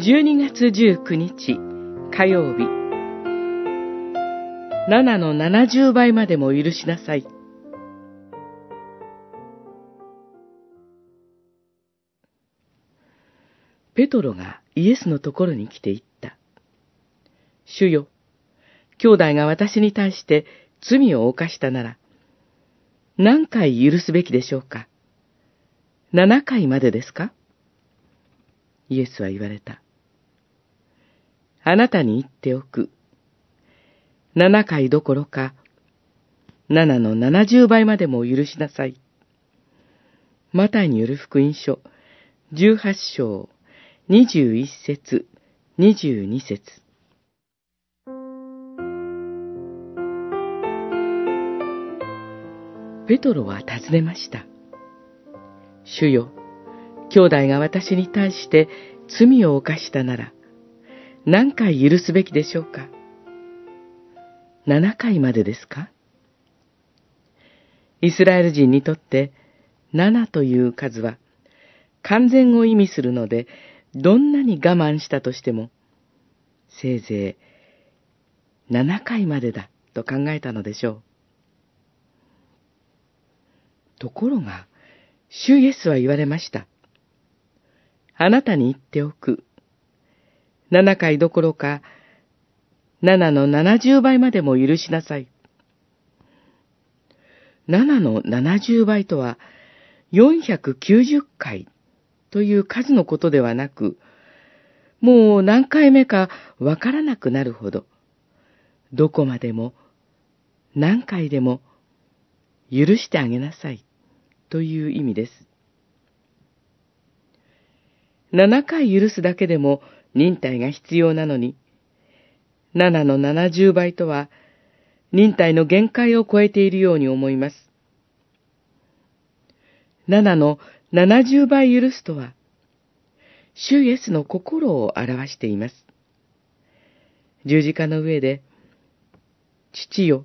12月19日火曜日7の70倍までも許しなさい。ペトロがイエスのところに来て言った。主よ、兄弟が私に対して罪を犯したなら、何回許すべきでしょうか？七回までですか？イエスは言われた。あなたに言っておく。七回どころか、七の七十倍までも許しなさい。マタイによる福音書、十八章、二十一節、二十二節。ペトロは尋ねました。主よ、兄弟が私に対して罪を犯したなら、何回許すべきでしょうか？七回までですか？イスラエル人にとって七という数は完全を意味するので、どんなに我慢したとしても、せいぜい七回までだと考えたのでしょう。ところが、主イエスは言われました。あなたに言っておく。七回どころか、七の七十倍までも許しなさい。七の七十倍とは、四百九十回という数のことではなく、もう何回目かわからなくなるほど、どこまでも、何回でも、許してあげなさい、という意味です。七回許すだけでも忍耐が必要なのに、七の七十倍とは、忍耐の限界を超えているように思います。七の七十倍許すとは、主イエスの心を表しています。十字架の上で、父よ、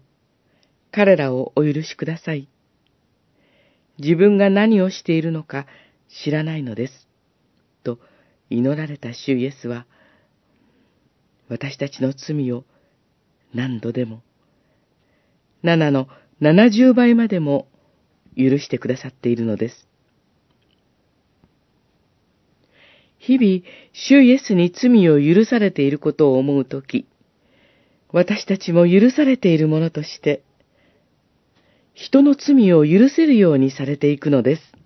彼らをお許しください。自分が何をしているのか知らないのです。と祈られた主イエスは、私たちの罪を何度でも、七の七十倍までも許してくださっているのです。日々、主イエスに罪を許されていることを思うとき、私たちも許されているものとして、人の罪を許せるようにされていくのです。